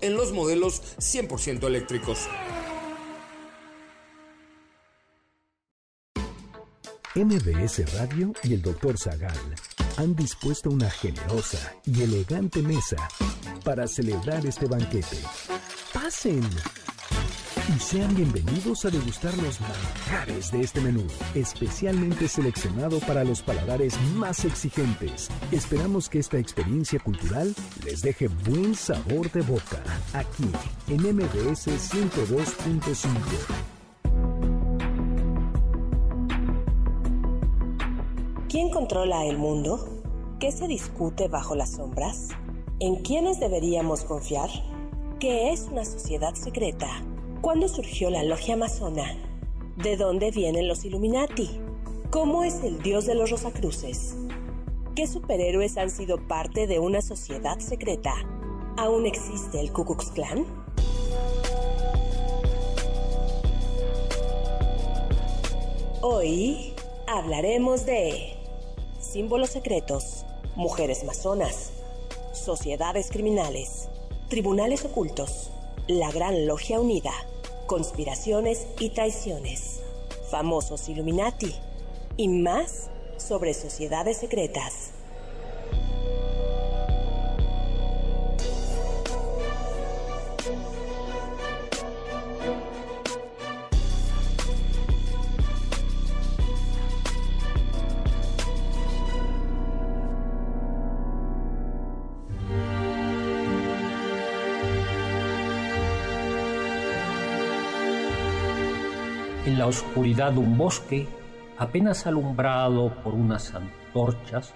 en los modelos 100% eléctricos. MBS Radio y el Dr. Zagal han dispuesto una generosa y elegante mesa para celebrar este banquete. Pasen y sean bienvenidos a degustar los manjares de este menú, especialmente seleccionado para los paladares más exigentes. Esperamos que esta experiencia cultural les deje buen sabor de boca, aquí en MBS 102.5. ¿Quién controla el mundo? ¿Qué se discute bajo las sombras? ¿En quiénes deberíamos confiar? ¿Qué es una sociedad secreta? ¿Cuándo surgió la logia amazona? ¿De dónde vienen los Illuminati? ¿Cómo es el dios de los Rosacruces? ¿Qué superhéroes han sido parte de una sociedad secreta? ¿Aún existe el Ku Klux? Hoy hablaremos de símbolos secretos, mujeres masonas, sociedades criminales, tribunales ocultos, la Gran Logia Unida, conspiraciones y traiciones, famosos Illuminati. Y más sobre sociedades secretas. Oscuridad de un bosque, apenas alumbrado por unas antorchas,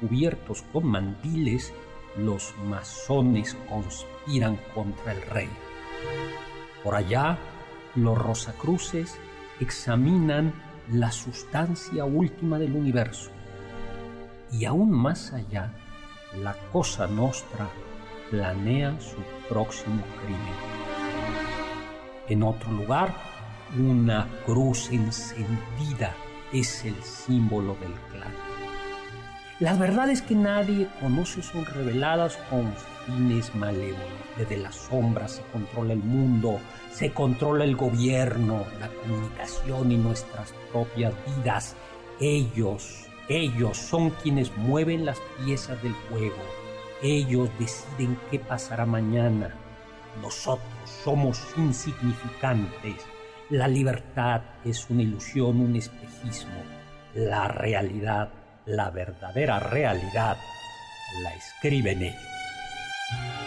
cubiertos con mandiles, los masones conspiran contra el rey. Por allá, los rosacruces examinan la sustancia última del universo. Y aún más allá, la Cosa Nostra planea su próximo crimen. En otro lugar, una cruz encendida es el símbolo del clan. La verdad es que nadie conoce son reveladas con fines malévolos. Desde las sombras se controla el mundo, se controla el gobierno, la comunicación y nuestras propias vidas. Ellos, ellos son quienes mueven las piezas del juego. Ellos deciden qué pasará mañana. Nosotros somos insignificantes la libertad es una ilusión, un espejismo. La realidad, la verdadera realidad, la escriben ellos.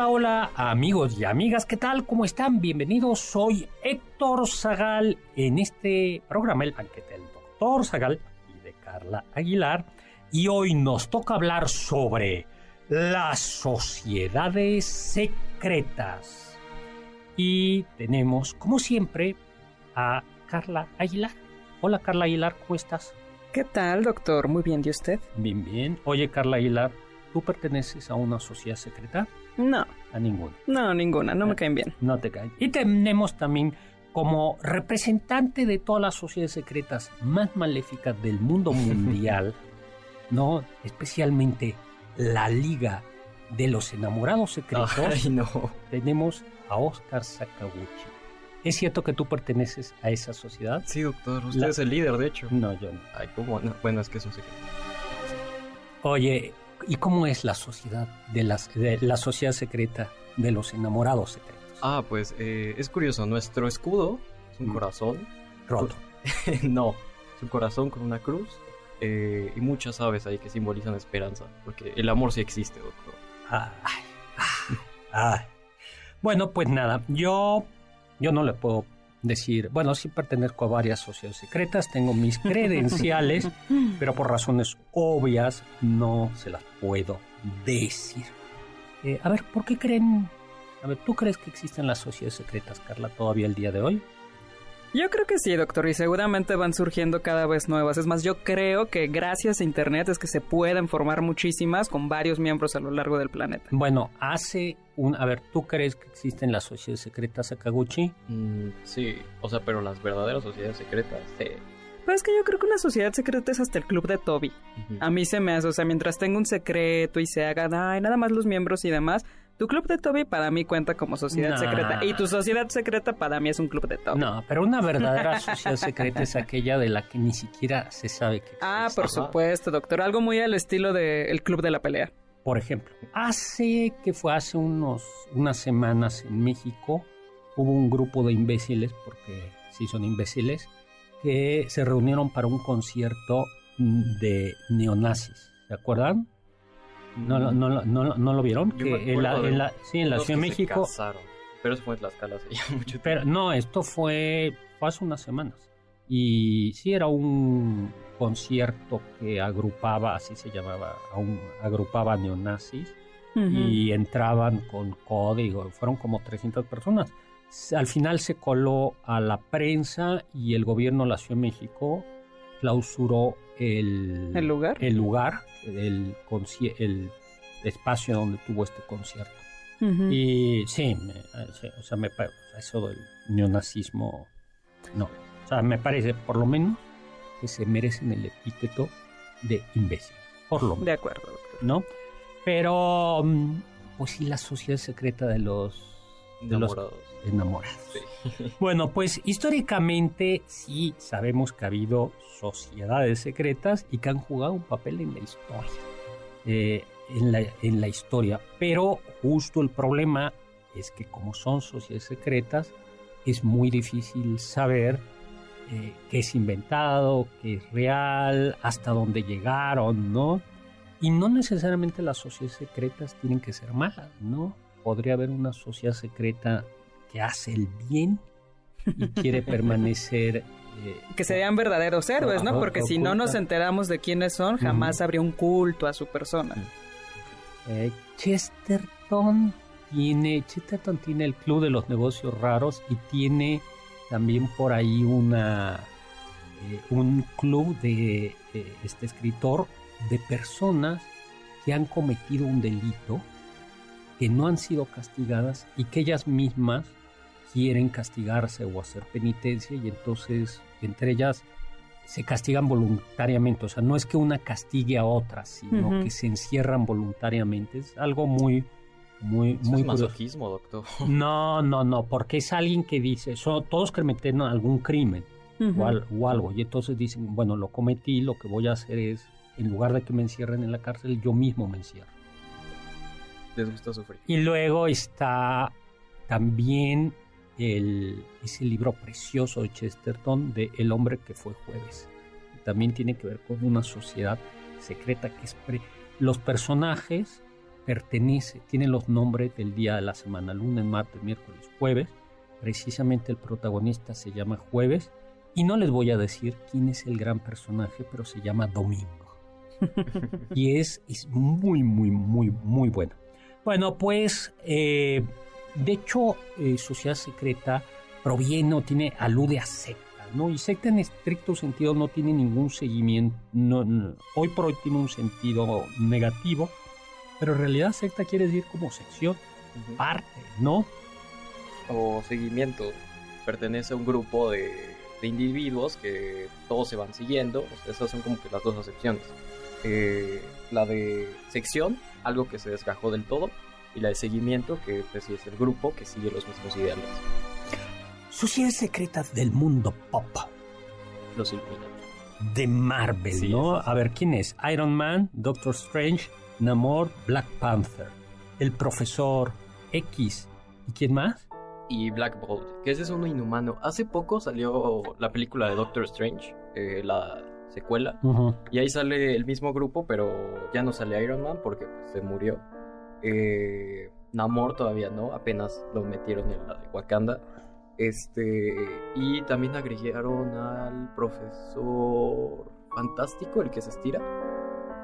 Hola, hola amigos y amigas, ¿qué tal? ¿Cómo están? Bienvenidos, soy Héctor Zagal en este programa El Banquete del Doctor Zagal y de Carla Aguilar y hoy nos toca hablar sobre las sociedades secretas y tenemos como siempre a Carla Aguilar. Hola Carla Aguilar, ¿cómo estás? ¿Qué tal, doctor? Muy bien, ¿y usted? Bien, bien. Oye Carla Aguilar, ¿tú perteneces a una sociedad secreta? No. A ninguna. No, ninguna, no me caen bien. No te caen. Y tenemos también como representante de todas las sociedades secretas más maléficas del mundo mundial, ¿no? Especialmente la Liga de los Enamorados Secretos. Ay, no. Tenemos a Oscar Sakaguchi. ¿Es cierto que tú perteneces a esa sociedad? Sí, doctor. Usted La- es el líder, de hecho. No, yo no. Ay, ¿cómo? No, Bueno, es que es un secreto. Oye, ¿y cómo es la sociedad de, las, de la sociedad secreta de los enamorados secretos? Ah, pues eh, es curioso. Nuestro escudo es un Mm. corazón. Roto. no, es un corazón con una cruz eh, y muchas aves ahí que simbolizan esperanza. Porque el amor sí existe, doctor. Ay, ay, ay. Bueno, pues nada, yo, yo no le puedo decir, bueno, sí pertenezco a varias sociedades secretas, tengo mis credenciales, pero por razones obvias no se las puedo decir. Eh, a ver, ¿por qué creen? A ver, ¿tú crees que existen las sociedades secretas, Carla, todavía el día de hoy? Yo creo que sí, doctor, y seguramente van surgiendo cada vez nuevas. Es más, yo creo que gracias a Internet es que se pueden formar muchísimas con varios miembros a lo largo del planeta. Bueno, hace un... A ver, ¿tú crees que existen las sociedades secretas, Sakaguchi? Mm, sí, o sea, pero las verdaderas sociedades secretas, sí. Pero es que yo creo que una sociedad secreta es hasta el club de Toby. A mí se me hace, o sea, mientras tenga un secreto y se hagan, ay, nada más los miembros y demás, tu club de Toby para mí cuenta como sociedad Nah. secreta. Y tu sociedad secreta para mí es un club de Toby. No, pero una verdadera sociedad secreta es aquella de la que ni siquiera se sabe que Ah, existe. por Ajá. supuesto, doctor. Algo muy al estilo del club de la pelea. Por ejemplo, hace que fue hace unos unas semanas en México hubo un grupo de imbéciles, porque sí son imbéciles, que se reunieron para un concierto de neonazis. ¿Se acuerdan? ¿No, lo- no, lo- no, lo- no lo vieron? Yo Que en la, en la- sí, en la Ciudad de México. casaron. Pero eso fue en Tlaxcala hace ya mucho tiempo. Pero no, esto fue, fue hace unas semanas. Y sí era un concierto que agrupaba, así se llamaba, a un- agrupaba neonazis y entraban con código, fueron como 300 personas. Al final se coló a la prensa y el gobierno de la Ciudad de México clausuró el, ¿El lugar? el lugar, el, espacio donde tuvo este concierto. Y sí, me- o sea, me, eso del neonazismo, no. O sea, me parece, por lo menos, que se merecen el epíteto de imbécil. Por lo menos. De acuerdo, doctor. ¿no? Pero, mm, pues sí, la sociedad secreta de los de los Enamorados. enamorados. Sí. Bueno, pues históricamente sí sabemos que ha habido sociedades secretas y que han jugado un papel en la historia. Eh, en, la, en la historia. Pero justo el problema es que como son sociedades secretas, es muy difícil saber eh, qué es inventado, qué es real, hasta dónde llegaron, ¿no? Y no necesariamente las sociedades secretas tienen que ser malas, ¿no? Podría haber una sociedad secreta que hace el bien y quiere permanecer. eh, Que serían verdaderos héroes, ¿no? Porque si no nos enteramos de quiénes son, jamás habría un culto a su persona. Eh, Chesterton tiene Chesterton tiene el club de los negocios raros y tiene también por ahí una eh, un club de eh, este escritor de personas que han cometido un delito que no han sido castigadas y que ellas mismas quieren castigarse o hacer penitencia y entonces entre ellas se castigan voluntariamente, o sea, no es que una castigue a otra, sino que se encierran voluntariamente. Es algo muy, muy, Eso muy es curioso. masoquismo, doctor. No, no, no, porque es alguien que dice, son todos cometen algún crimen o, al- o algo, y entonces dicen, bueno, lo cometí, lo que voy a hacer es, en lugar de que me encierren en la cárcel, yo mismo me encierro. Les gusta sufrir. Y luego está también el, ese libro precioso de Chesterton de El hombre que fue jueves. También tiene que ver con una sociedad secreta que es... pre- los personajes pertenecen, tienen los nombres del día de la semana, lunes, martes, miércoles, jueves. Precisamente el protagonista se llama Jueves y no les voy a decir quién es el gran personaje, pero se llama Domingo. y es, es muy, muy, muy, muy bueno. Bueno, pues, eh, de hecho, eh, Sociedad Secreta proviene o tiene, alude a secta, ¿no? Y secta en estricto sentido no tiene ningún seguimiento, no- no- hoy por hoy tiene un sentido negativo, pero en realidad secta quiere decir como sección, parte, ¿no? O seguimiento. Pertenece a un grupo de, de individuos que todos se van siguiendo. O sea, esas son como que las dos acepciones. Eh, la de sección, algo que se desgajó del todo. Y la de seguimiento, que pues, es el grupo que sigue los mismos ideales. Sociedades secretas del mundo pop. Los Illuminati. de Marvel, Sí, ¿no? A ver, ¿quién es? Iron Man, Doctor Strange, Namor, Black Panther, el Profesor X. ¿Y quién más? Y Black Bolt, que ese es uno inhumano. Hace poco salió la película de Doctor Strange, eh, la secuela. Y ahí sale el mismo grupo, pero ya no sale Iron Man porque pues, se murió. Eh, Namor todavía no, apenas lo metieron en la de Wakanda. Este, y también agregaron al profesor fantástico, el que se estira,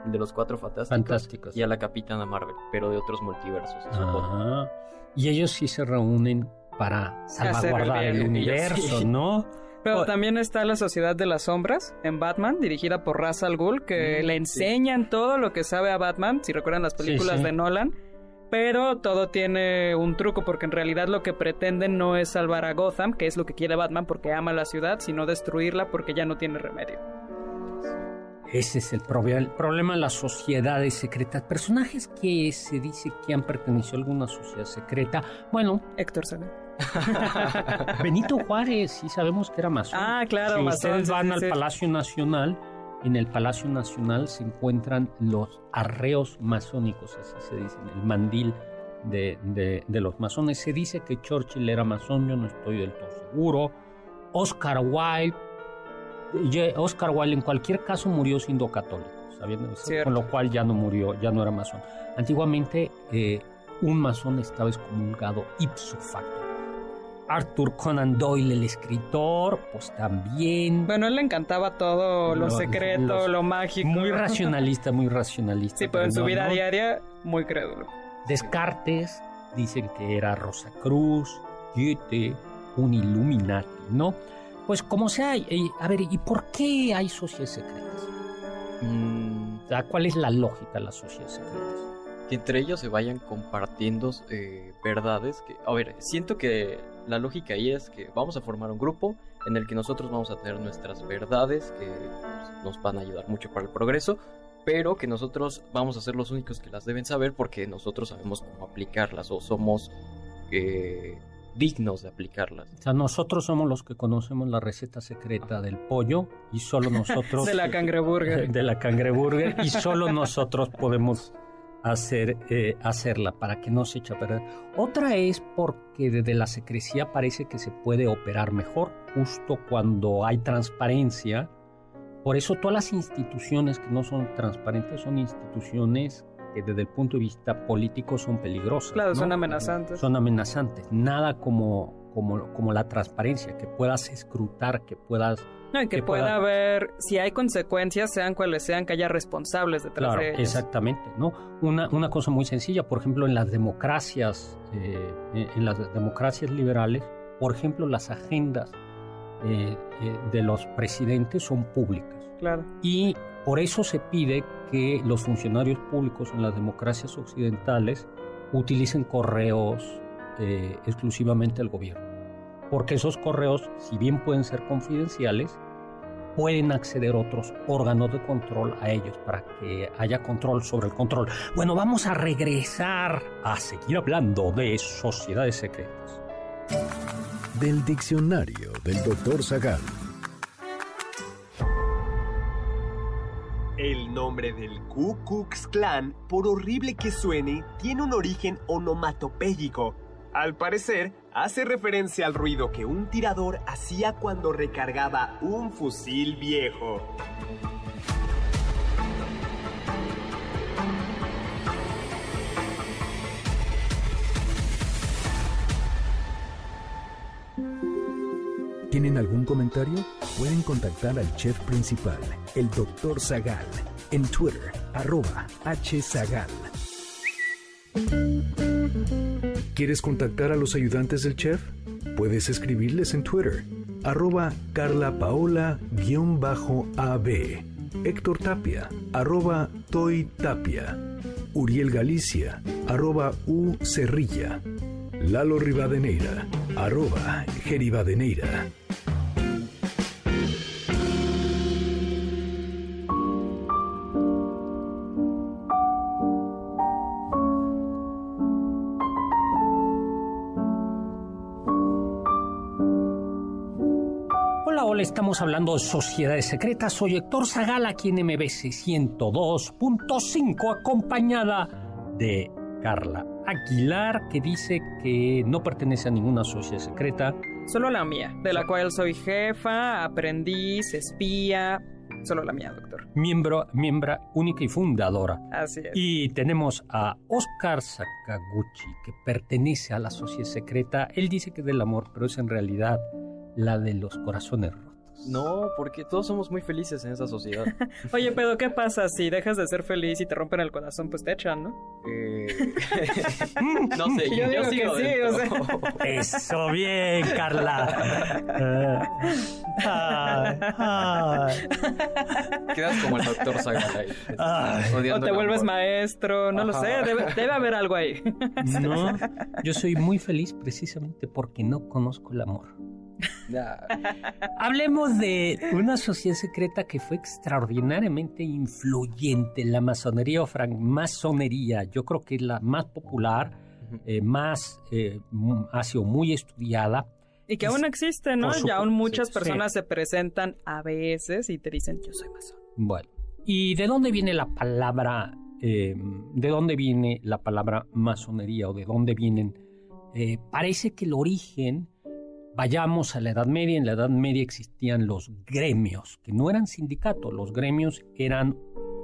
el de los cuatro fantásticos, Fantásticos. y a la capitana Marvel, pero de otros multiversos. Ah, y ellos sí se reúnen para salvaguardar el universo, Sí. ¿no? Pero O- también está la Sociedad de las Sombras en Batman, dirigida por Ra's al Ghul, que Mm, le sí. enseñan todo lo que sabe a Batman, si recuerdan las Sí, películas sí. de Nolan. Pero todo tiene un truco porque en realidad lo que pretenden no es salvar a Gotham, que es lo que quiere Batman porque ama la ciudad, sino destruirla porque ya no tiene remedio. Ese es el, proble- el problema de las sociedades secretas. Personajes que se dice que han pertenecido a alguna sociedad secreta. Bueno, Héctor Saga. Benito Juárez, sí sabemos que era masón. Ah, claro, Si masón, ustedes van sí, al sí. Palacio Nacional, en el Palacio Nacional se encuentran los arreos masónicos, así se dicen, el mandil de, de- de los masones. Se dice que Churchill era masón, yo no estoy del todo seguro. Oscar Wilde, Oscar Wilde en cualquier caso murió siendo católico, sabiendo con lo cual ya no murió, ya no era masón. Antiguamente eh, un masón estaba excomulgado ipso facto. Arthur Conan Doyle, el escritor, pues también. Bueno, él le encantaba todo lo, Lo- secreto, los- lo mágico. Muy racionalista, muy racionalista. Sí, pero en su no, vida no. diaria, muy crédulo. Descartes, dicen que era Rosa Cruz, Goethe, un Illuminati, ¿no? Pues como sea, a ver, ¿y por qué hay sociedades secretas? Mm, ¿Cuál es la lógica de las sociedades secretas? que entre ellos se vayan compartiendo eh, verdades que, a ver, siento que la lógica ahí es que vamos a formar un grupo en el que nosotros vamos a tener nuestras verdades que pues, nos van a ayudar mucho para el progreso, pero que nosotros vamos a ser los únicos que las deben saber porque nosotros sabemos cómo aplicarlas o somos eh, dignos de aplicarlas. O sea, nosotros somos los que conocemos la receta secreta del pollo y solo nosotros... De la cangreburger. de la cangreburger y solo nosotros podemos hacer, eh, hacerla para que no se eche a perder. Otra es porque desde la secrecía parece que se puede operar mejor justo cuando hay transparencia. Por eso todas las instituciones que no son transparentes son instituciones que desde el punto de vista político son peligrosas. Claro, ¿no? son amenazantes. Son amenazantes. Nada como, como, como la transparencia, que puedas escrutar, que puedas No, y que que pueda pueda- haber, si hay consecuencias, sean cuales sean, que haya responsables detrás Claro, de ellos. exactamente, ¿no? Una, una cosa muy sencilla, por ejemplo, en las democracias, eh, en las democracias liberales, por ejemplo, las agendas eh, eh, de los presidentes son públicas. Claro. Y por eso se pide que los funcionarios públicos en las democracias occidentales utilicen correos eh, exclusivamente del gobierno. Porque esos correos, si bien pueden ser confidenciales, pueden acceder otros órganos de control a ellos para que haya control sobre el control. Bueno, vamos a regresar a seguir hablando de sociedades secretas. Del diccionario del doctor Zagal. El nombre del Ku Klux Klan, por horrible que suene, tiene un origen onomatopéyico. Al parecer, hace referencia al ruido que un tirador hacía cuando recargaba un fusil viejo. ¿Tienen algún comentario? Pueden contactar al chef principal, el doctor Zagal, en Twitter, arroba hzagal. ¿Quieres contactar a los ayudantes del chef? Puedes escribirles en Twitter, arroba carlapaola-ab, Héctor Tapia, arroba Toy Tapia, Uriel Galicia, arroba U Cerrilla, Lalo Rivadeneira, arroba Geribadeneira. Estamos hablando de sociedades secretas. Soy Héctor Zagal aquí en MBC 102.5, acompañada de Carla Aguilar, que dice que no pertenece a ninguna sociedad secreta. Solo la mía, de la cual soy jefa, aprendiz, espía, Solo la mía, doctor. Miembro, miembro única y fundadora. Así es. Y tenemos a Oscar Sakaguchi, que pertenece a la sociedad secreta. Él dice que es del amor, pero es en realidad la de los corazones. No, porque todos somos muy felices en esa sociedad. Oye, pero ¿qué pasa si dejas de ser feliz y te rompen el corazón? Pues te echan, ¿no? Eh, no sé, Yo yo, digo que sigo sí, Eso, bien, Carla. Ay, ay. Quedas como el doctor Sagal ahí. Ay. O te el vuelves amor. maestro, no lo sé, debe, debe haber algo ahí. No, yo soy muy feliz precisamente porque no conozco el amor. Hablemos de una sociedad secreta que fue extraordinariamente influyente, la masonería o francmasonería. Yo creo que es la más popular, eh, más eh, ha sido muy estudiada. Y que aún existe, ¿no? Y aún muchas sí. personas se presentan a veces y te dicen, yo soy masón. Bueno, ¿y de dónde viene la palabra, eh, de dónde viene la palabra masonería o de dónde vienen? Eh, parece que el origen, vayamos a la Edad Media, en la Edad Media existían los gremios, que no eran sindicatos, los gremios eran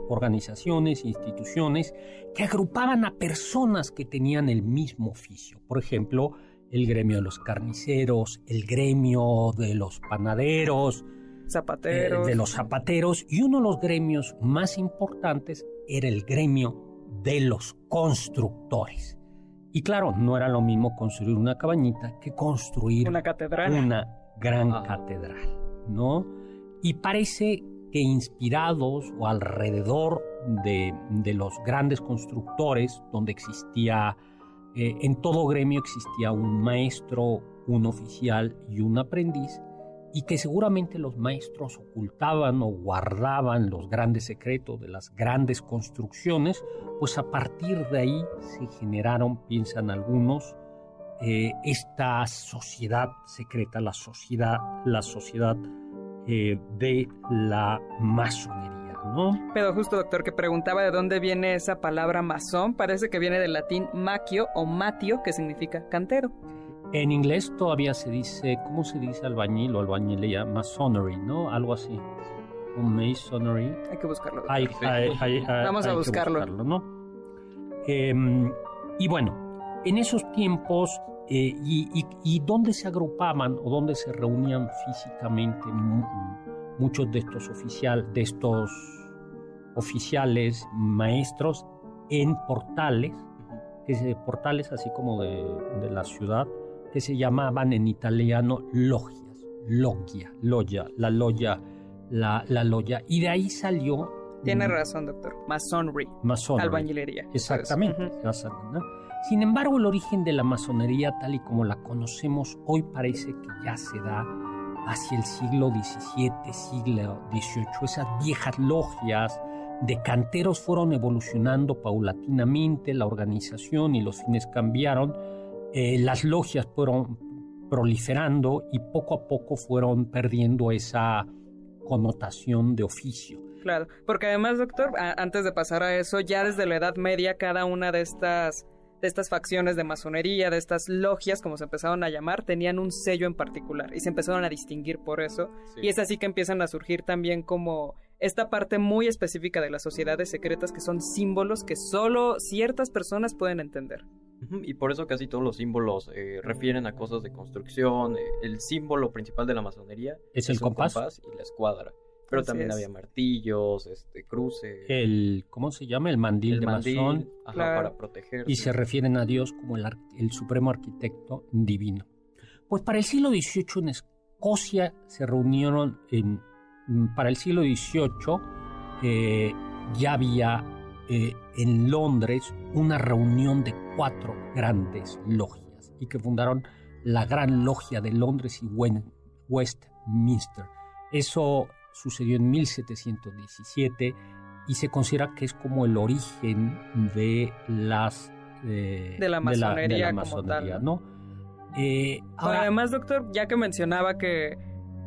organizaciones, instituciones que agrupaban a personas que tenían el mismo oficio. Por ejemplo, el gremio de los carniceros, el gremio de los panaderos, Zapateros. eh, de los zapateros y uno de los gremios más importantes era el gremio de los constructores. Y claro, no era lo mismo construir una cabañita que construir Una catedral. una gran Ah. catedral, ¿no? Y parece que inspirados o alrededor de, de los grandes constructores, donde existía, eh, en todo gremio existía un maestro, un oficial y un aprendiz, y que seguramente los maestros ocultaban o guardaban los grandes secretos de las grandes construcciones, pues a partir de ahí se generaron, piensan algunos, eh, esta sociedad secreta, la sociedad, la sociedad eh, de la masonería, ¿no? Pero justo, doctor, que preguntaba de dónde viene esa palabra masón, parece que viene del latín maquio o matio, que significa cantero. En inglés todavía se dice, ¿cómo se dice albañil o albañilería? Masonry, ¿no? Algo así. O masonry. Hay que buscarlo. Hay- hay- hay- hay- Vamos a que buscarlo. ¿no? Em, y bueno, en esos tiempos, eh, y, y- y dónde se agrupaban o dónde se reunían físicamente mu- muchos de estos oficiales, de estos oficiales maestros en portales, que se, portales así como de, de la ciudad, que se llamaban en italiano logias, logia, logia, la logia, la, la logia, y de ahí salió Tiene razón, doctor. Masonry. Masonry. Albañilería. Exactamente. Masonry, ¿no? Sin embargo, el origen de la masonería, tal y como la conocemos hoy, parece que ya se da hacia el siglo XVII, siglo XVIII. Esas viejas logias de canteros fueron evolucionando paulatinamente, la organización y los fines cambiaron, eh, las logias fueron proliferando y poco a poco fueron perdiendo esa connotación de oficio. Claro, porque además, doctor, a- antes de pasar a eso, ya desde la Edad Media, cada una de estas, de estas facciones de masonería, de estas logias, como se empezaron a llamar, tenían un sello en particular y se empezaron a distinguir por eso. Sí. Y es así que empiezan a surgir también como esta parte muy específica de las sociedades secretas que son símbolos que solo ciertas personas pueden entender. Y por eso casi todos los símbolos eh, refieren a cosas de construcción. eh, el símbolo principal de la masonería ¿Es el un compás? y la escuadra. Pero Así también es. había martillos, este, cruces, El, ¿cómo se llama? El mandil el de mandil, masón. ajá, Claro. para proteger. y se refieren a Dios como el supremo arquitecto divino. Pues para el siglo XVIII en Escocia se reunieron, en, mm, para el siglo XVIII eh, ya había eh, en Londres una reunión de cuatro grandes logias y que fundaron la Gran Logia de Londres y Westminster. Eso sucedió en 1717 y se considera que es como el origen de las eh, De la masonería como masonería, tal, ¿no? Eh, ahora, además, doctor, ya que mencionaba que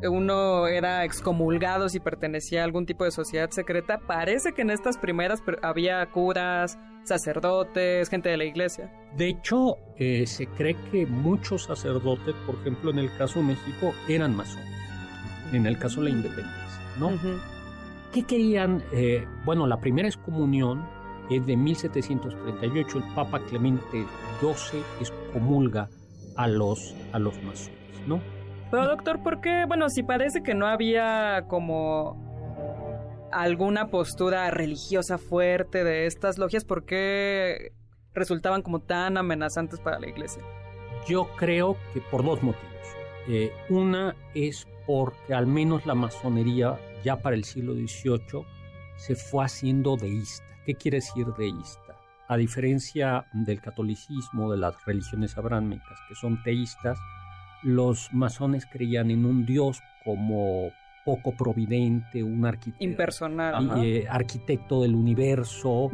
uno era excomulgado si pertenecía a algún tipo de sociedad secreta, parece que en estas primeras había curas, sacerdotes, gente de la iglesia. de hecho, eh, se cree que muchos sacerdotes, por ejemplo, en el caso de México, eran masones, en el caso de la independencia, ¿no? Ujú. ¿Qué querían? Eh, bueno, la primera excomunión es de 1738. El Papa Clemente XII excomulga a los, a los masones, ¿no? Pero doctor, ¿por qué? Bueno, si parece que no había como alguna postura religiosa fuerte de estas logias, ¿por qué resultaban como tan amenazantes para la iglesia? Yo creo que por dos motivos. Eh, una es porque al menos la masonería ya para el siglo XVIII se fue haciendo deísta. ¿Qué quiere decir deísta? A diferencia del catolicismo, de las religiones abrámicas que son teístas, los masones creían en un dios como poco providente, un arquitecto impersonal, eh, arquitecto del universo,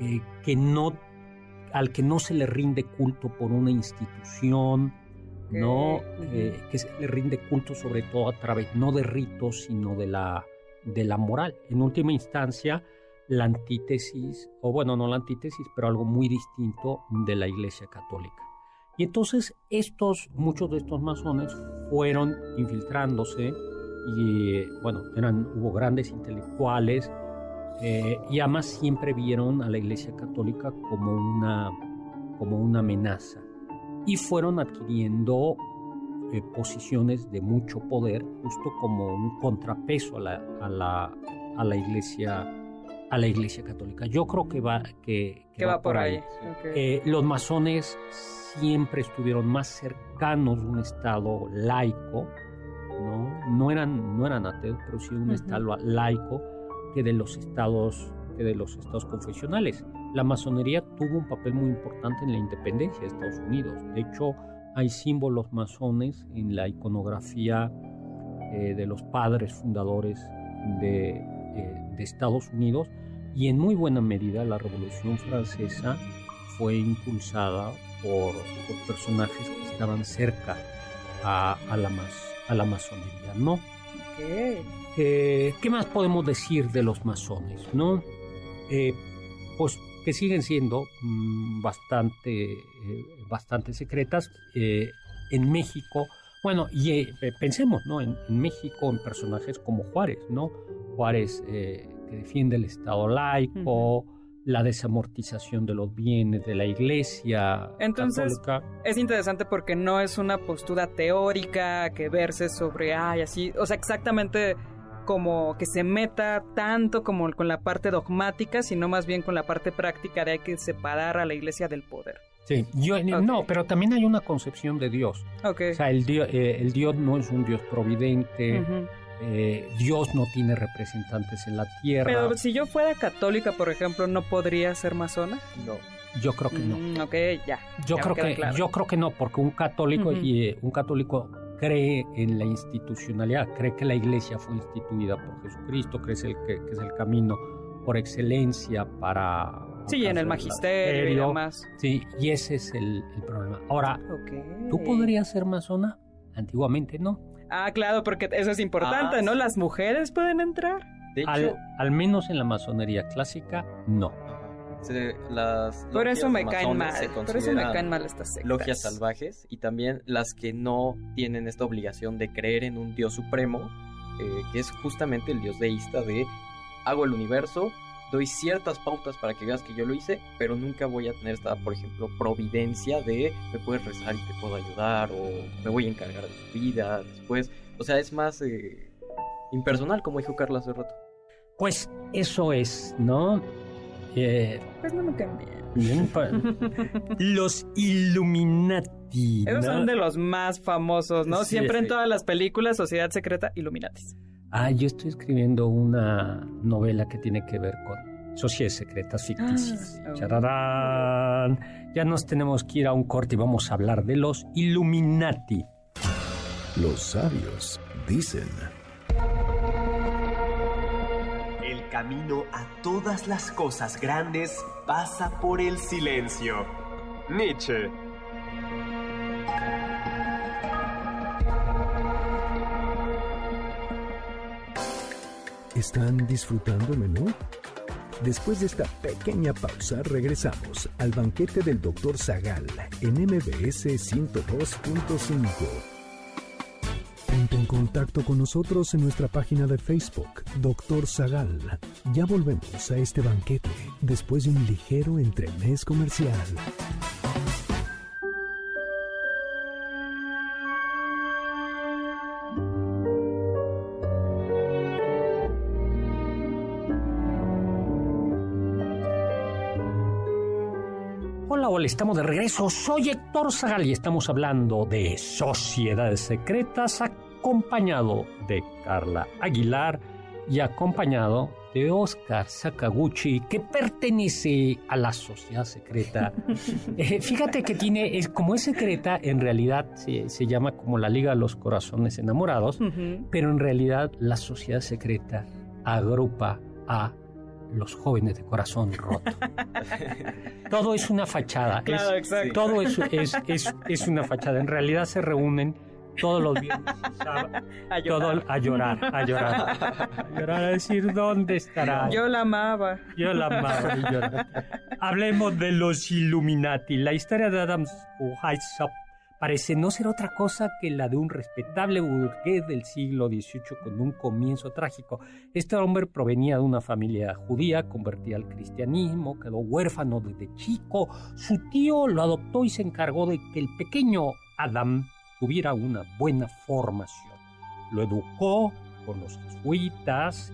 eh, que no al que no se le rinde culto por una institución, no eh, que se le rinde culto sobre todo a través no de ritos sino de la de la moral. En última instancia, la antítesis o bueno no la antítesis pero algo muy distinto de la Iglesia Católica. Y entonces estos, muchos de estos masones fueron infiltrándose y bueno, eran, hubo grandes intelectuales eh, y además siempre vieron a la Iglesia Católica como una, como una amenaza. Y fueron adquiriendo eh, posiciones de mucho poder justo como un contrapeso a la, a la, a la Iglesia a la Iglesia Católica. Yo creo que va, que, va, por ahí. Eh, los masones siempre estuvieron más cercanos de un Estado laico, ¿no? No eran, no eran ateos, pero sí un Estado laico que de los estados que de los estados confesionales. La masonería tuvo un papel muy importante en la independencia de Estados Unidos. De hecho, hay símbolos masones en la iconografía eh, de los padres fundadores de, eh, de Estados Unidos y en muy buena medida la Revolución Francesa fue impulsada por, personajes que estaban cerca a, la, a la masonería, ¿no? Eh, ¿Qué más podemos decir de los masones, no? Eh, pues que siguen siendo mm, bastante, eh, bastante secretas. en México, bueno, y pensemos, ¿no? En, en, México, en personajes como Juárez, ¿no? Juárez que defiende el Estado laico, la desamortización de los bienes de la iglesia. Entonces, es interesante porque no es una postura teórica que verse sobre, ay, así, o sea, exactamente como que se meta tanto como con la parte dogmática, sino más bien con la parte práctica de hay que separar a la iglesia del poder. Sí, yo, no, pero también hay una concepción de Dios. Okay. O sea, el Dios, eh, el Dios no es un Dios providente. Eh, Dios no tiene representantes en la tierra. Pero si yo fuera católica, por ejemplo, ¿no podría ser masona? No. Yo creo que no. Mm, ok, ya. Yo creo que yo creo que no, porque un católico y eh, un católico cree en la institucionalidad, cree que la Iglesia fue instituida por Jesucristo, cree que, es el camino por excelencia para Sí, en el magisterio y demás. Sí, y ese es el, problema. Ahora, ¿tú podrías ser masona? Antiguamente no. Ah, claro, porque eso es importante, ah, ¿no? Las mujeres pueden entrar. De hecho, al, menos en la masonería clásica, no. las por eso me caen mal. Por eso me caen mal estas sectas. Logias salvajes y también las que no tienen esta obligación de creer en un dios supremo, eh, que es justamente el dios deísta de hago el universo, doy ciertas pautas para que veas que yo lo hice, pero nunca voy a tener esta, por ejemplo, providencia de me puedes rezar y te puedo ayudar o me voy a encargar de tu vida después. O sea, es más eh, impersonal, como dijo Carla hace rato. Pues eso es, ¿no? Eh, pues no me cambié. Los Illuminati. Esos son de los más famosos, ¿no? Siempre en todas las películas, Sociedad Secreta, Illuminatis. Ah, yo estoy escribiendo una novela que tiene que ver con sociedades secretas ficticias. Ah, ya nos tenemos que ir a un corte y vamos a hablar de los Illuminati. Los sabios dicen. El camino a todas las cosas grandes pasa por el silencio. Nietzsche. ¿Están disfrutando el menú? Después de esta pequeña pausa, regresamos al banquete del Dr. Zagal en MBS 102.5. en contacto con nosotros en nuestra página de Facebook, Doctor Zagal. Ya volvemos a este banquete después de un ligero entremés comercial. Estamos de regreso. Soy Héctor Zagal y estamos hablando de sociedades secretas acompañado de Carla Aguilar y acompañado de Oscar Sakaguchi, que pertenece a la sociedad secreta. Eh, fíjate que tiene, es, como es secreta, en realidad se, se llama como la Liga de los Corazones Enamorados, pero en realidad la sociedad secreta agrupa a los jóvenes de corazón roto. Todo es una fachada. es- Claro, exacto. todo es, es, es, es una fachada. En realidad se reúnen todos los viernes A todo llorar. a llorar, a llorar. A llorar, a decir, ¿dónde estará? Yo la amaba. Yo la amaba y. Hablemos de los Illuminati. La historia de Adam parece no ser otra cosa que la de un respetable burgués del siglo XVIII con un comienzo trágico. Este hombre provenía de una familia judía, convertida al cristianismo, quedó huérfano desde chico. Su tío lo adoptó y se encargó de que el pequeño Adam tuviera una buena formación. Lo educó con los jesuitas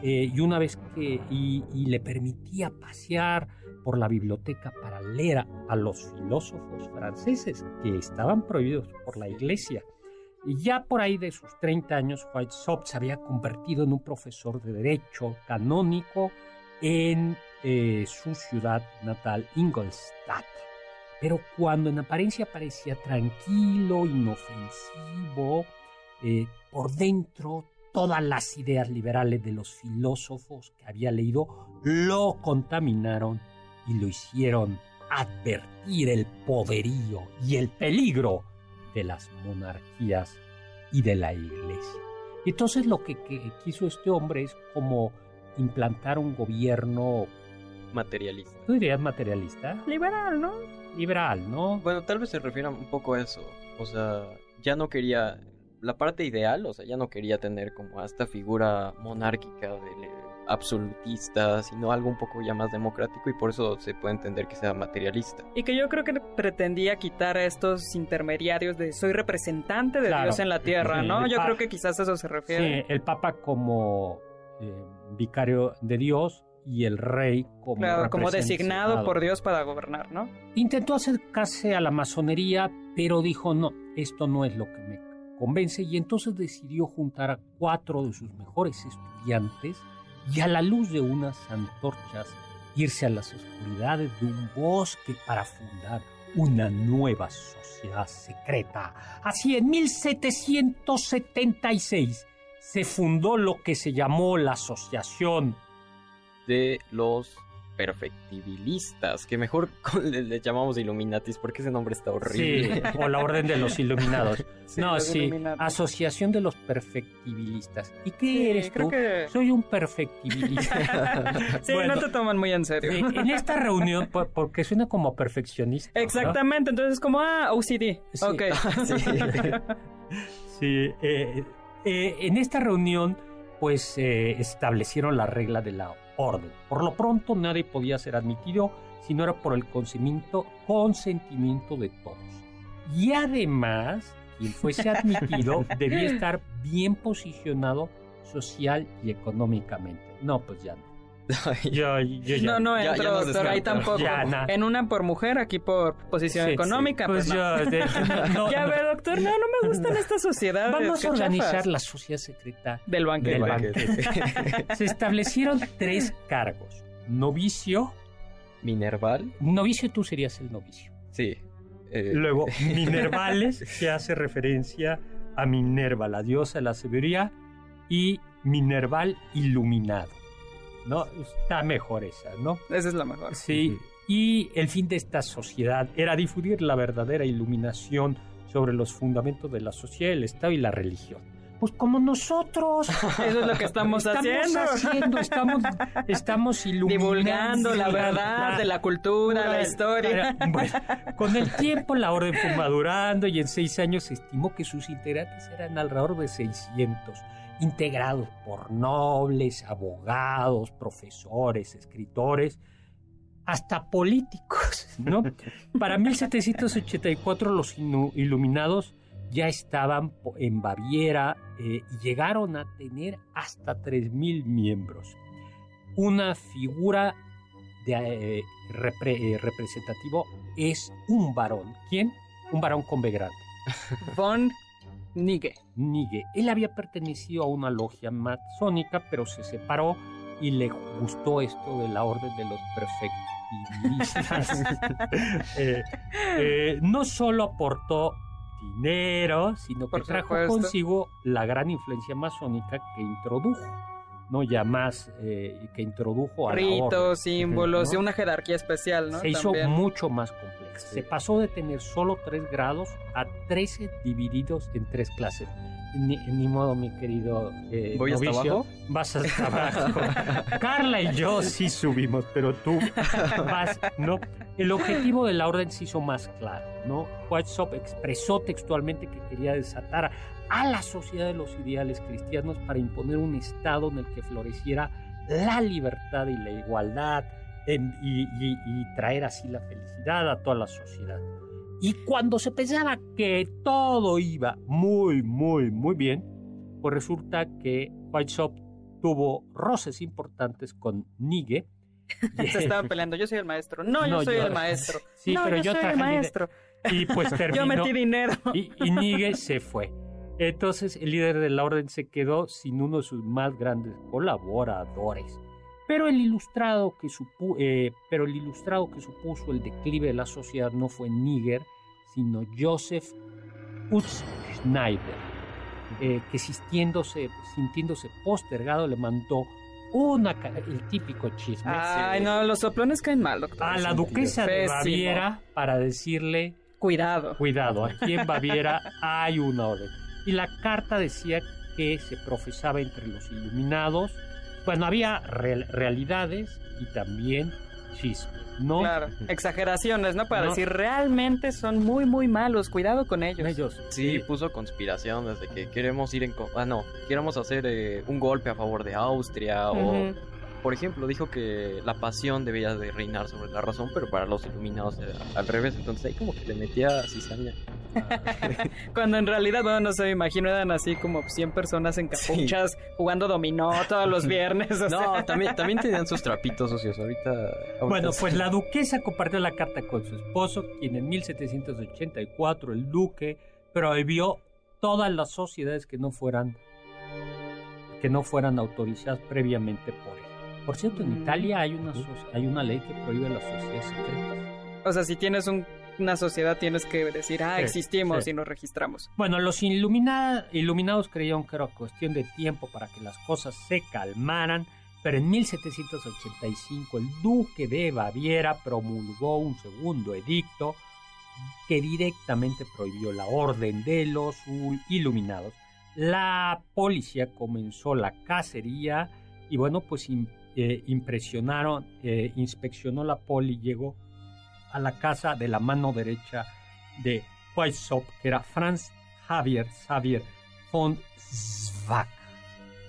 eh, y una vez que y, y le permitía pasear por la biblioteca para leer a, los filósofos franceses que estaban prohibidos por la iglesia. Y ya por ahí de sus 30 años, Weishaupt se había convertido en un profesor de derecho canónico en eh, su ciudad natal, Ingolstadt. Pero cuando en apariencia parecía tranquilo, inofensivo, eh, por dentro todas las ideas liberales de los filósofos que había leído lo contaminaron y lo hicieron advertir el poderío y el peligro de las monarquías y de la iglesia. Y entonces lo que, que quiso este hombre es como implantar un gobierno, Materialista. ¿tú dirías materialista? Liberal, ¿no? Liberal, ¿no? Bueno, tal vez se refiera un poco a eso. O sea, ya no quería la parte ideal, o sea, ya no quería tener como a esta figura monárquica de absolutista, sino algo un poco ya más democrático y por eso se puede entender que sea materialista. Y que yo creo que pretendía quitar a estos intermediarios de soy representante de Claro. Dios en la tierra, Sí, ¿no? Yo creo que quizás a eso se refiere. Sí, el Papa como eh, vicario de Dios y el rey como, Claro, como designado por Dios para gobernar, ¿no? Intentó acercarse a la masonería, pero dijo, no, esto no es lo que me convence, y entonces decidió juntar a cuatro de sus mejores estudiantes y a la luz de unas antorchas irse a las oscuridades de un bosque para fundar una nueva sociedad secreta. Así en 1776 se fundó lo que se llamó la Asociación De los perfectibilistas, que mejor le, le llamamos Illuminatis porque ese nombre está Sí, horrible. o la Orden de los Iluminados. Sí, no, los sí. Asociación de los Perfectibilistas. ¿Y qué Sí, eres creo tú? que- Soy un perfectibilista. Sí, Bueno, no te toman muy en serio. sí, en esta reunión, por- porque suena como perfeccionista. ¿no? Exactamente, entonces es como, ah, OCD. Sí. Ok. Sí, eh, eh, en esta reunión, pues eh, establecieron la regla de la orden. Por lo pronto, nadie podía ser admitido si no era por el consentimiento, consentimiento de todos. Y además, quien fuese admitido debía estar bien posicionado social y económicamente. No, pues ya no. Yo, yo ya No, no Ya- entro, doctor, ahí tampoco. Ya. En una por mujer, aquí por posición Sí, económica. sí. Pues no. yo, de- no, Ya no. ve, doctor, no, no me gustan estas sociedades. Vamos a organizar chafas. la sociedad secreta Del banquete. del banquete. Se establecieron tres cargos. Novicio. Minerval, Novicio tú serías el novicio. sí. eh, Luego, Minervales, que hace referencia a Minerva, la diosa de la sabiduría, y Minerval iluminado. ¿No? Está mejor esa, ¿no? Esa es la mejor. Sí. Y el fin de esta sociedad era difundir la verdadera iluminación sobre los fundamentos de la sociedad, el Estado y la religión. Pues como nosotros. Eso es lo que estamos, haciendo. haciendo. Estamos, estamos iluminando. Divulgando la verdad de la cultura, la historia. Bueno, con el tiempo la orden fue madurando y en seis años se estimó que sus integrantes eran alrededor de 600, integrados por nobles, abogados, profesores, escritores, hasta políticos, ¿no? Para 1784 los iluminados ya estaban en Baviera eh, y llegaron a tener hasta 3.000 miembros. Una figura de, eh, eh, representativo es un varón. ¿Quién? Un varón con B grande. Von Nige. Nigue. Él había pertenecido a una logia masónica, pero se separó y le gustó esto de la orden de los perfectivistas. Eh, eh, no solo aportó dinero, sino que trajo supuesto. consigo la gran influencia masónica que introdujo, no ya más eh, que introdujo a. Ritos, símbolos ¿no? y una jerarquía especial, ¿no? se hizo mucho más complexa. Se pasó de tener solo tres grados a 13 divididos en tres clases. Ni, ni modo, mi querido eh, ¿Voy hasta novicio, abajo? Vas hasta abajo. Carla y yo sí subimos, pero tú vas, ¿no? El objetivo de la orden se hizo más claro, ¿no? Whitesop expresó textualmente que quería desatar a la sociedad de los ideales cristianos para imponer un estado en el que floreciera la libertad y la igualdad en- y, y- y traer así la felicidad a toda la sociedad. Y cuando se pensaba que todo iba muy, muy, muy bien, pues resulta que Whitesop tuvo roces importantes con Nigue. Se estaban peleando. Yo soy el maestro. No, yo No, soy yo- el maestro. Sí, no, pero yo, yo soy el maestro. Y pues terminó. Yo metí dinero. y, y Nigue se fue. Entonces el líder de la orden se quedó sin uno de sus más grandes colaboradores. Pero el ilustrado que, supu- eh, pero el ilustrado que supuso el declive de la sociedad no fue Níger, sino Joseph Utz Schneider, eh, que sintiéndose, sintiéndose postergado le mandó una, el típico chisme Ay, no, los soplones caen mal, doctor. a la duquesa de. Baviera para decirle Cuidado. Cuidado, aquí en Baviera hay una orden. Y la carta decía que se profesaba entre los iluminados. Bueno, había real- realidades y también chismes, ¿no? Claro, exageraciones, ¿no? Para No. decir, realmente son muy, muy malos. Cuidado con ellos. Ellos. Sí, puso conspiraciones de que queremos ir en... Ah, no, queremos hacer eh, un golpe a favor de Austria o... Ujú. Por ejemplo, dijo que la pasión debía de reinar sobre la razón, pero para los iluminados era al revés. Entonces ahí como que le metía cizaña. Cuando en realidad, bueno, no sé, me imagino eran así como 100 personas en capuchas jugando dominó todos los viernes. o No, sea. también, también tenían sus trapitos sucios. Ahorita... ahorita Bueno, sí. pues la duquesa compartió la carta con su esposo, quien en 1784 el duque prohibió todas las sociedades que no fueran que no fueran autorizadas previamente por él. Por cierto, en Mm. Italia hay una hay una ley que prohíbe las sociedades secretas. O sea, si tienes un- una sociedad, tienes que decir, ah, Sí, existimos sí. y nos registramos. Bueno, los ilumina- iluminados creyeron que era cuestión de tiempo para que las cosas se calmaran, pero en 1785 el duque de Baviera promulgó un segundo edicto que directamente prohibió la orden de los iluminados. La policía comenzó la cacería y bueno, pues eh, impresionaron, eh, inspeccionó la poli, llegó a la casa de la mano derecha de Weishaupt, que era Franz Javier Xavier von Zwack.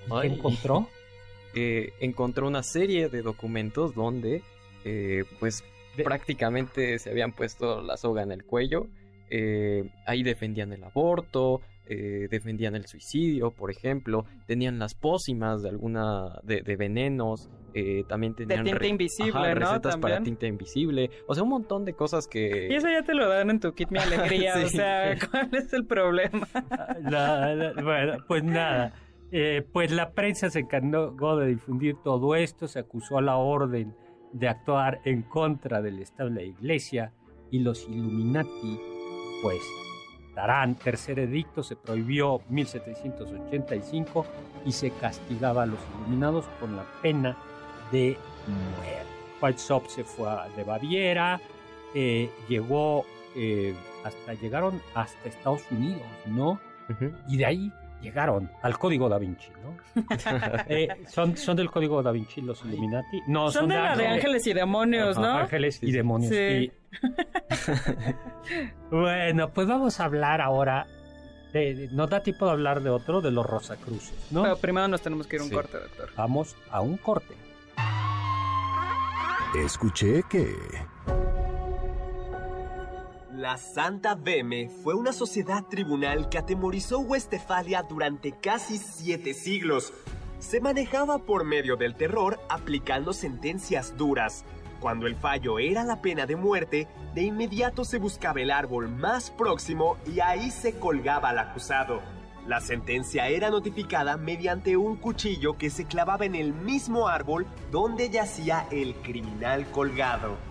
¿Y qué encontró? eh, encontró una serie de documentos donde, eh, pues, De- prácticamente se habían puesto la soga en el cuello. eh, ahí defendían el aborto, eh, defendían el suicidio, por ejemplo. Tenían las pócimas de alguna de, de venenos. eh, también tenían tinta re- invisible, ajá, ¿no? recetas para tinta invisible. O sea, un montón de cosas que. Y eso ya te lo dan en tu kit Mi Alegría, o sea, ¿cuál es el problema? La- la- bueno, pues nada. Eh, pues la prensa se encargó de difundir todo esto, se acusó a la orden de actuar en contra del Estado de la Iglesia y los Illuminati, pues darán tercer edicto, se prohibió 1785 y se castigaba a los iluminados con la pena de muerte. Whitesop se fue de Baviera, eh, llegó eh, hasta llegaron hasta Estados Unidos, ¿no? Y de ahí llegaron al código da Vinci, ¿no? Eh, ¿son, ¿Son del código da Vinci los Illuminati? No, son, de, la de ángeles y demonios, ¿no? Ángeles y demonios. Sí. bueno, pues vamos a hablar ahora. De, nos da tiempo de hablar de otro, de los Rosacruces, ¿no? Pero primero nos tenemos que ir a un corte, doctor. Vamos a un corte. Escuché que... La Santa Veme fue una sociedad tribunal que atemorizó Westfalia durante casi siete siglos. Se manejaba por medio del terror aplicando sentencias duras. Cuando el fallo era la pena de muerte, de inmediato se buscaba el árbol más próximo y ahí se colgaba al acusado. La sentencia era notificada mediante un cuchillo que se clavaba en el mismo árbol donde yacía el criminal colgado.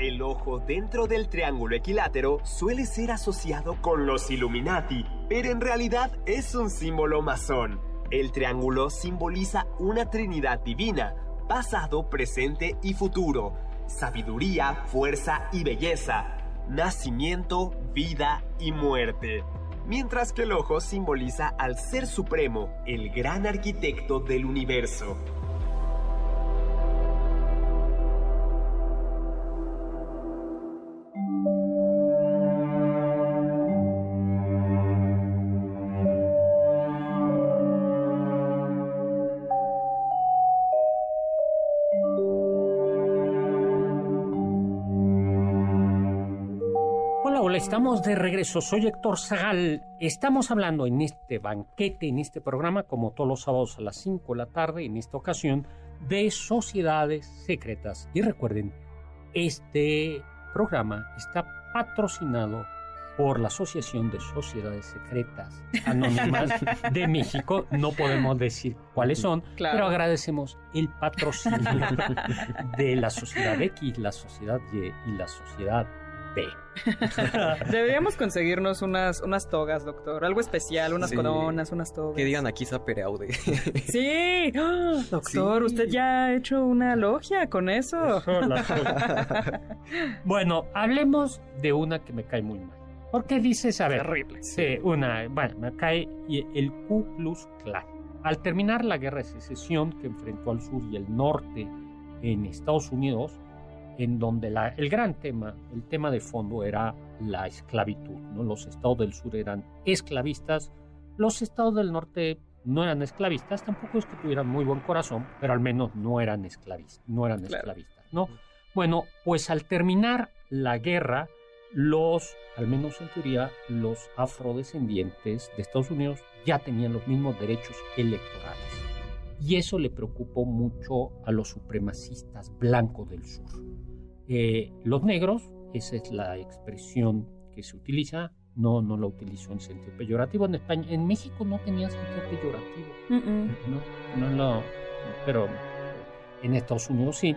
El ojo dentro del triángulo equilátero suele ser asociado con los Illuminati, pero en realidad es un símbolo masón. El triángulo simboliza una trinidad divina, pasado, presente y futuro, sabiduría, fuerza y belleza, nacimiento, vida y muerte. Mientras que el ojo simboliza al Ser Supremo, el gran arquitecto del universo. Estamos de regreso. Soy Héctor Zagal. Estamos hablando en este banquete, en este programa, como todos los sábados a las 5 de la tarde, en esta ocasión, de sociedades secretas. Y recuerden, este programa está patrocinado por la Asociación de Sociedades Secretas Anónimas de México. No podemos decir cuáles son, pero agradecemos el patrocinio de la Sociedad X, la Sociedad Y y la Sociedad Deberíamos conseguirnos unas, unas togas, doctor. Algo especial, unas coronas, unas togas. Que digan aquí Saperaude. sí, ¡Ah! doctor, usted ya ha hecho una logia con eso. bueno, hablemos de una que me cae muy mal. ¿Por qué dices, a ver? Terrible. Sí, una, bueno, me cae el Ku Klux Klan. Al terminar la guerra de secesión que enfrentó al sur y el norte en Estados Unidos, en donde la, el gran tema, el tema de fondo era la esclavitud. ¿no? Los estados del sur eran esclavistas, los estados del norte no eran esclavistas, tampoco es que tuvieran muy buen corazón, pero al menos no eran esclavistas, no eran esclavistas, ¿no? Bueno, pues al terminar la guerra, los, al menos en teoría, los afrodescendientes de Estados Unidos ya tenían los mismos derechos electorales. Y eso le preocupó mucho a los supremacistas blancos del sur. Eh, los negros, esa es la expresión que se utiliza, no, no la utilizo en sentido peyorativo. En España, en México no tenía sentido peyorativo. No, no pero en Estados Unidos sí.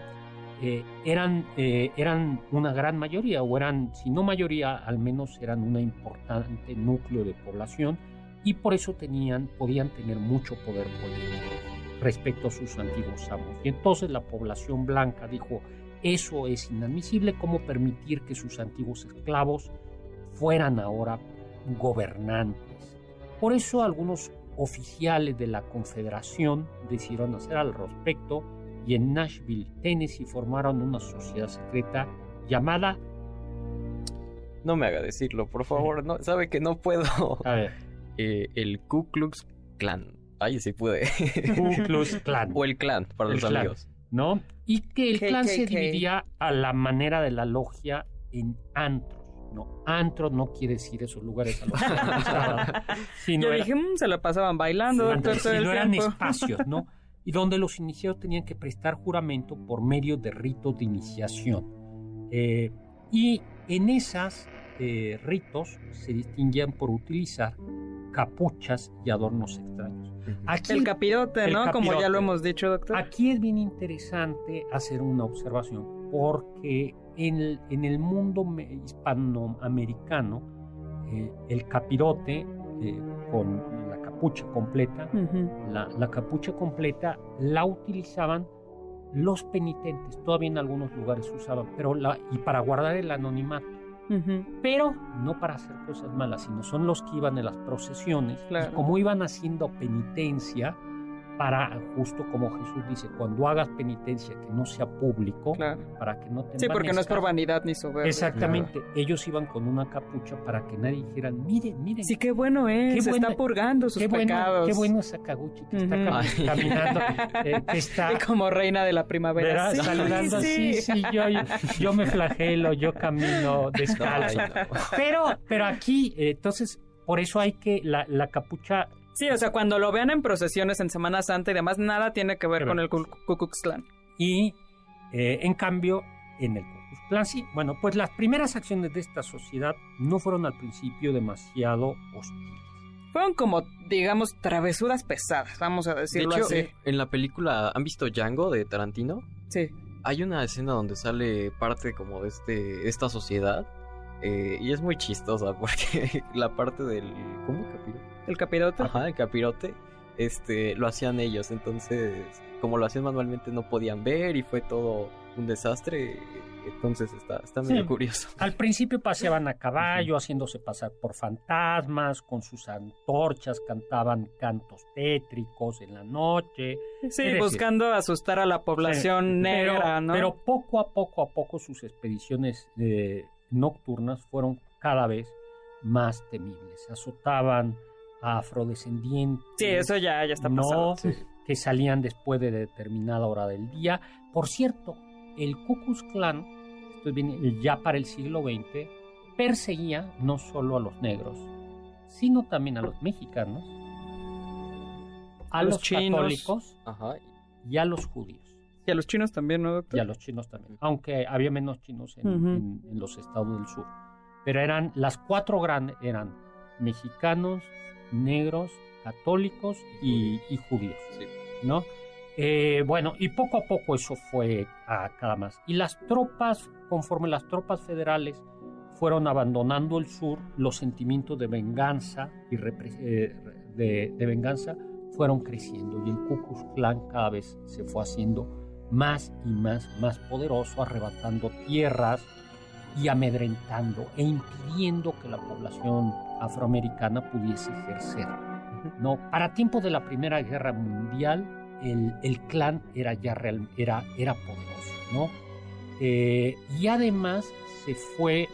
Eh, eran, eh, eran una gran mayoría, o eran, si no mayoría, al menos eran un importante núcleo de población y por eso tenían, podían tener mucho poder político respecto a sus antiguos amos. Y entonces la población blanca dijo, eso es inadmisible, como permitir que sus antiguos esclavos fueran ahora gobernantes. Por eso algunos oficiales de la Confederación decidieron hacer al respecto y en Nashville, Tennessee, formaron una sociedad secreta llamada... No me haga decirlo, por favor, no, sabe que no puedo. A ver. Eh, el Ku Klux Klan. Ay, sí pude. Ku Klux Klan. o el clan, para los amigos. ¿no? Y que el clan se dividía a la manera de la logia en antros. No, antros no quiere decir esos lugares a los que Yo dije, mm, se la pasaban bailando. Sí, no eran espacios, ¿no? y donde los iniciados tenían que prestar juramento por medio de ritos de iniciación. Eh, y en esos eh, ritos se distinguían por utilizar capuchas y adornos extraños. Aquí, el capirote, ¿no? Como ya lo hemos dicho, doctor. Aquí es bien interesante hacer una observación, porque en el, en el mundo hispanoamericano, eh, el capirote eh, con la capucha completa, la, la, capucha completa la utilizaban los penitentes, todavía en algunos lugares usaban, pero la, y para guardar el anonimato. Pero no para hacer cosas malas, sino son los que iban en las procesiones. Y como iban haciendo penitencia, para justo como Jesús dice, cuando hagas penitencia que no sea público, para que no te Sí, porque no es por vanidad ni soberbia. Exactamente, ellos iban con una capucha para que nadie dijera, miren, miren. Sí, qué bueno es, qué está purgando sus qué pecados. qué bueno esa caguchi que está caminando, eh, que está... como reina de la primavera. Sí, saludando, sí, sí, yo, yo, me flagelo, yo camino descalzo. pero, pero aquí, eh, entonces, por eso hay que, la, la capucha Sí, o sea, cuando lo vean en procesiones en Semana Santa y demás, nada tiene que ver con el Ku Klux Klan. Y, eh, en cambio, en el Ku Klux Klan sí. Bueno, pues las primeras acciones de esta sociedad no fueron al principio demasiado hostiles. Fueron como, digamos, travesuras pesadas, vamos a decirlo de hecho, así. En la película, ¿han visto Django de Tarantino? Sí. Hay una escena donde sale parte como de este, esta sociedad eh, y es muy chistosa porque la parte del... ¿Cómo capítulo? ¿El capirote? Ajá, el capirote. Este, lo hacían ellos, entonces, como lo hacían manualmente, no podían ver y fue todo un desastre. Entonces está, está medio curioso. Al principio paseaban a caballo, haciéndose pasar por fantasmas, con sus antorchas cantaban cantos tétricos en la noche. Sí, buscando asustar a la población negra, pero, ¿no? Pero poco a poco a poco sus expediciones eh, nocturnas fueron cada vez más temibles. Azotaban afrodescendientes. Sí, eso ya, ya está pasando. Que salían después de determinada hora del día. Por cierto, el Ku Klux Klan, esto viene ya para el siglo XX, perseguía no solo a los negros, sino también a los mexicanos, a, los, católicos y a los judíos. Y a los chinos también, ¿no, doctor? Y a los chinos también, aunque había menos chinos en, en los estados del sur. Pero eran las cuatro grandes, eran mexicanos, negros, católicos y, judíos, ¿no? Eh, bueno, y poco a poco eso fue a cada más. Y las tropas, conforme las tropas federales fueron abandonando el sur, los sentimientos de venganza y eh, de, venganza fueron creciendo y el Ku Klux Klan cada vez se fue haciendo más y más, más poderoso, arrebatando tierras y amedrentando e impidiendo que la población afroamericana pudiese ejercer. ¿no? Para tiempo de la Primera Guerra Mundial, el, el clan era ya real, era, era poderoso. ¿no? Eh, y además se fue,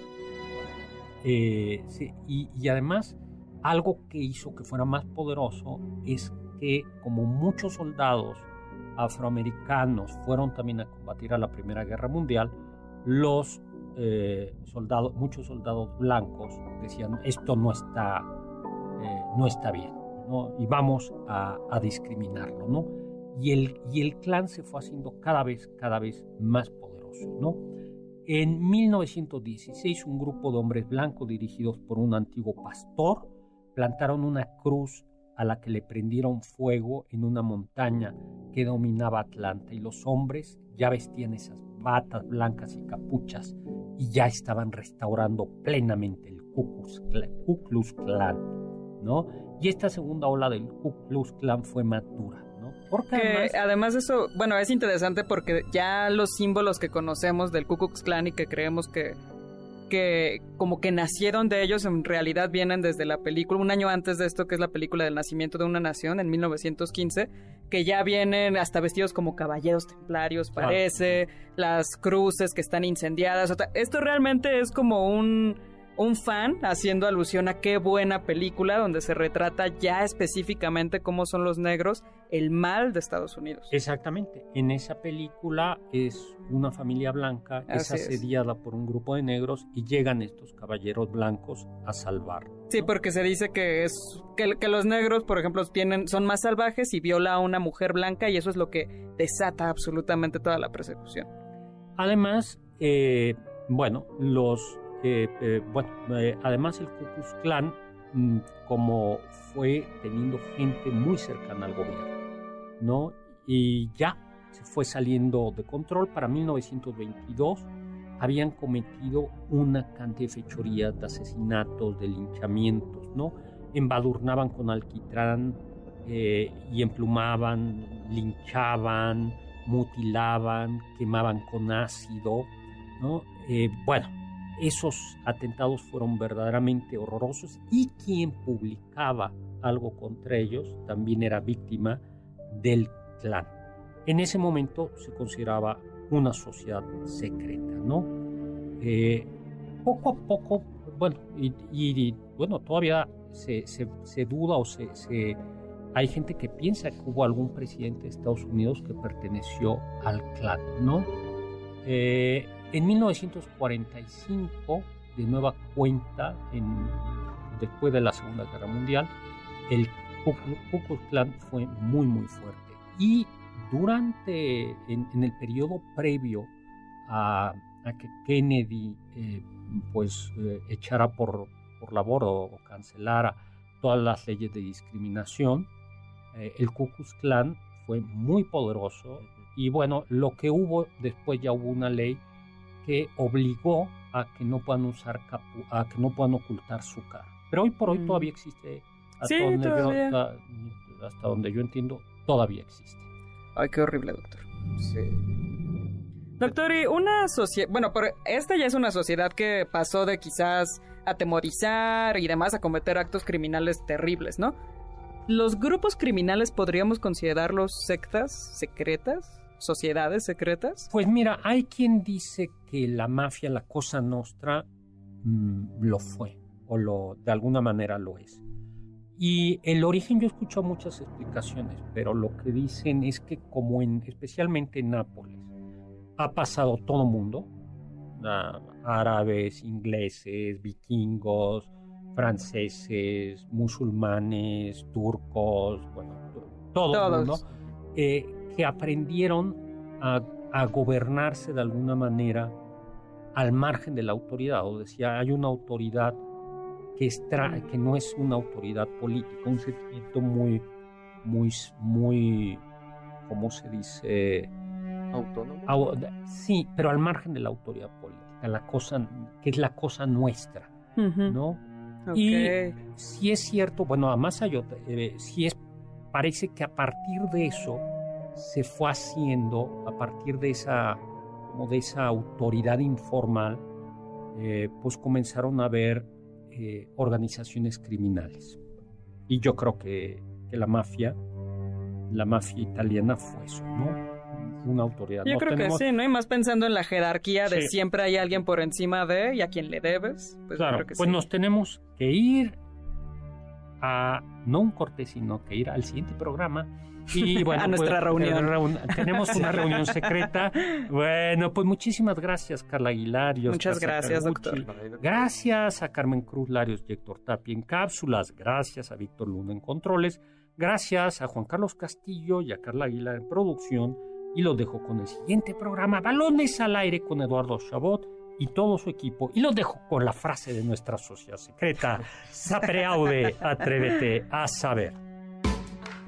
eh, y, y además algo que hizo que fuera más poderoso es que como muchos soldados afroamericanos fueron también a combatir a la Primera Guerra Mundial, los eh, soldados, muchos soldados blancos decían esto no está, eh, no está bien, ¿no? y vamos a, discriminarlo, ¿no? Y el, y el clan se fue haciendo cada vez, cada vez más poderoso, ¿no? En 1916 un grupo de hombres blancos dirigidos por un antiguo pastor plantaron una cruz a la que le prendieron fuego en una montaña que dominaba Atlanta y los hombres ya vestían esas batas blancas y capuchas y ya estaban restaurando plenamente el Ku Klux Klan, ¿no? Y esta segunda ola del Ku Klux Klan fue madura, ¿no? Porque además, además eso, bueno, es interesante porque ya los símbolos que conocemos del Ku Klux Klan y que creemos que que como que nacieron de ellos en realidad vienen desde la película, un año antes de esto que es la película del nacimiento de una nación en 1915, que ya vienen hasta vestidos como caballeros templarios, parece, las cruces que están incendiadas. esto realmente es como un un fan haciendo alusión a qué buena película donde se retrata ya específicamente cómo son los negros, el mal de Estados Unidos. Exactamente. En esa película es una familia blanca, es asediada por un grupo de negros y llegan estos caballeros blancos a salvarlo. Sí, porque se dice que es que, que, los negros, por ejemplo, tienen son más salvajes y viola a una mujer blanca y eso es lo que desata absolutamente toda la persecución. Además, eh, bueno, los eh, bueno, eh, además el Ku Klux mm, como fue teniendo gente muy cercana al gobierno, ¿no? Y ya se fue saliendo de control para 1922 habían cometido una cantidad de fechorías, de asesinatos, de linchamientos, ¿no? Embadurnaban con alquitrán eh, y emplumaban, linchaban, mutilaban, quemaban con ácido, ¿no? bueno, esos atentados fueron verdaderamente horrorosos y quien publicaba algo contra ellos también era víctima del clan. En ese momento se consideraba una sociedad secreta, ¿no? Eh, poco a poco, bueno, y, bueno, todavía se, duda o se, hay gente que piensa que hubo algún presidente de Estados Unidos que perteneció al clan, ¿no? Eh, en 1945, de nueva cuenta, en, después de la Segunda Guerra Mundial, el Ku Klux Klan fue muy, muy fuerte. Y durante, en, el periodo previo a, que Kennedy eh, pues eh, echara por, por la borda o cancelara todas las leyes de discriminación, eh, el Ku Klux Klan fue muy poderoso y bueno, lo que hubo después ya hubo una ley que obligó a que no puedan usar capu a que no puedan ocultar su cara. Pero hoy por hoy todavía mm. existe. Hasta, donde Yo, hasta, donde yo entiendo, todavía existe. Ay, qué horrible, doctor. Sí. Doctor, y una sociedad, bueno, pero esta ya es una sociedad que pasó de quizás atemorizar y demás a cometer actos criminales terribles, ¿no? ¿Los grupos criminales podríamos considerarlos sectas secretas? Sociedades secretas? Pues mira, hay quien dice que la mafia, la cosa nostra, mm, lo fue, o lo, de alguna manera lo es. Y el origen yo he escuchado muchas explicaciones, pero lo que dicen es que como en, especialmente en Nápoles, ha pasado todo mundo, árabes, ingleses, vikingos, franceses, musulmanes, turcos, bueno, todo el mundo, eh, que aprendieron a, gobernarse de alguna manera al margen de la autoridad. O decía, hay una autoridad que, que no es una autoridad política, un sentimiento muy, muy, muy, ¿cómo se dice? Autónomo. sí, pero al margen de la autoridad política, la cosa, que es la cosa nuestra, ¿no? Y si es cierto, bueno, además hay eh, si es, parece que a partir de eso, se fue haciendo a partir de esa, como de esa autoridad informal, eh, pues comenzaron a haber eh, organizaciones criminales. Y yo creo que, que, la mafia, la mafia italiana fue eso, ¿no? Una autoridad. Yo creo que sí, ¿no? Y más pensando en la jerarquía de siempre hay alguien por encima de y a quien le debes. Pues claro, pues nos tenemos que ir a, no un corte, sino que ir al siguiente programa y bueno, a nuestra pues, reunión. tenemos una reunión secreta. Bueno, pues muchísimas gracias, Carla Aguilar. Muchas gracias, doctor. Gracias a Carmen Cruz Larios y Héctor Tapia en cápsulas. Gracias a Víctor Luna en controles. Gracias a Juan Carlos Castillo y a Carla Aguilar en producción. Y los dejo con el siguiente programa, Balones al aire con Eduardo Chabot y todo su equipo. Y los dejo con la frase de nuestra sociedad secreta. Sapreaude, atrévete a saber.